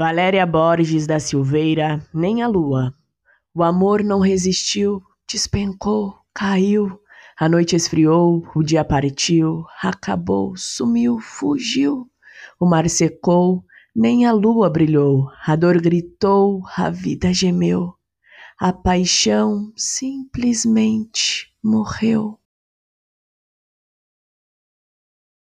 Valéria Borges da Silveira, nem a lua. O amor não resistiu, despencou, caiu. A noite esfriou, o dia partiu, acabou, sumiu, fugiu. O mar secou, nem a lua brilhou. A dor gritou, a vida gemeu. A paixão simplesmente morreu.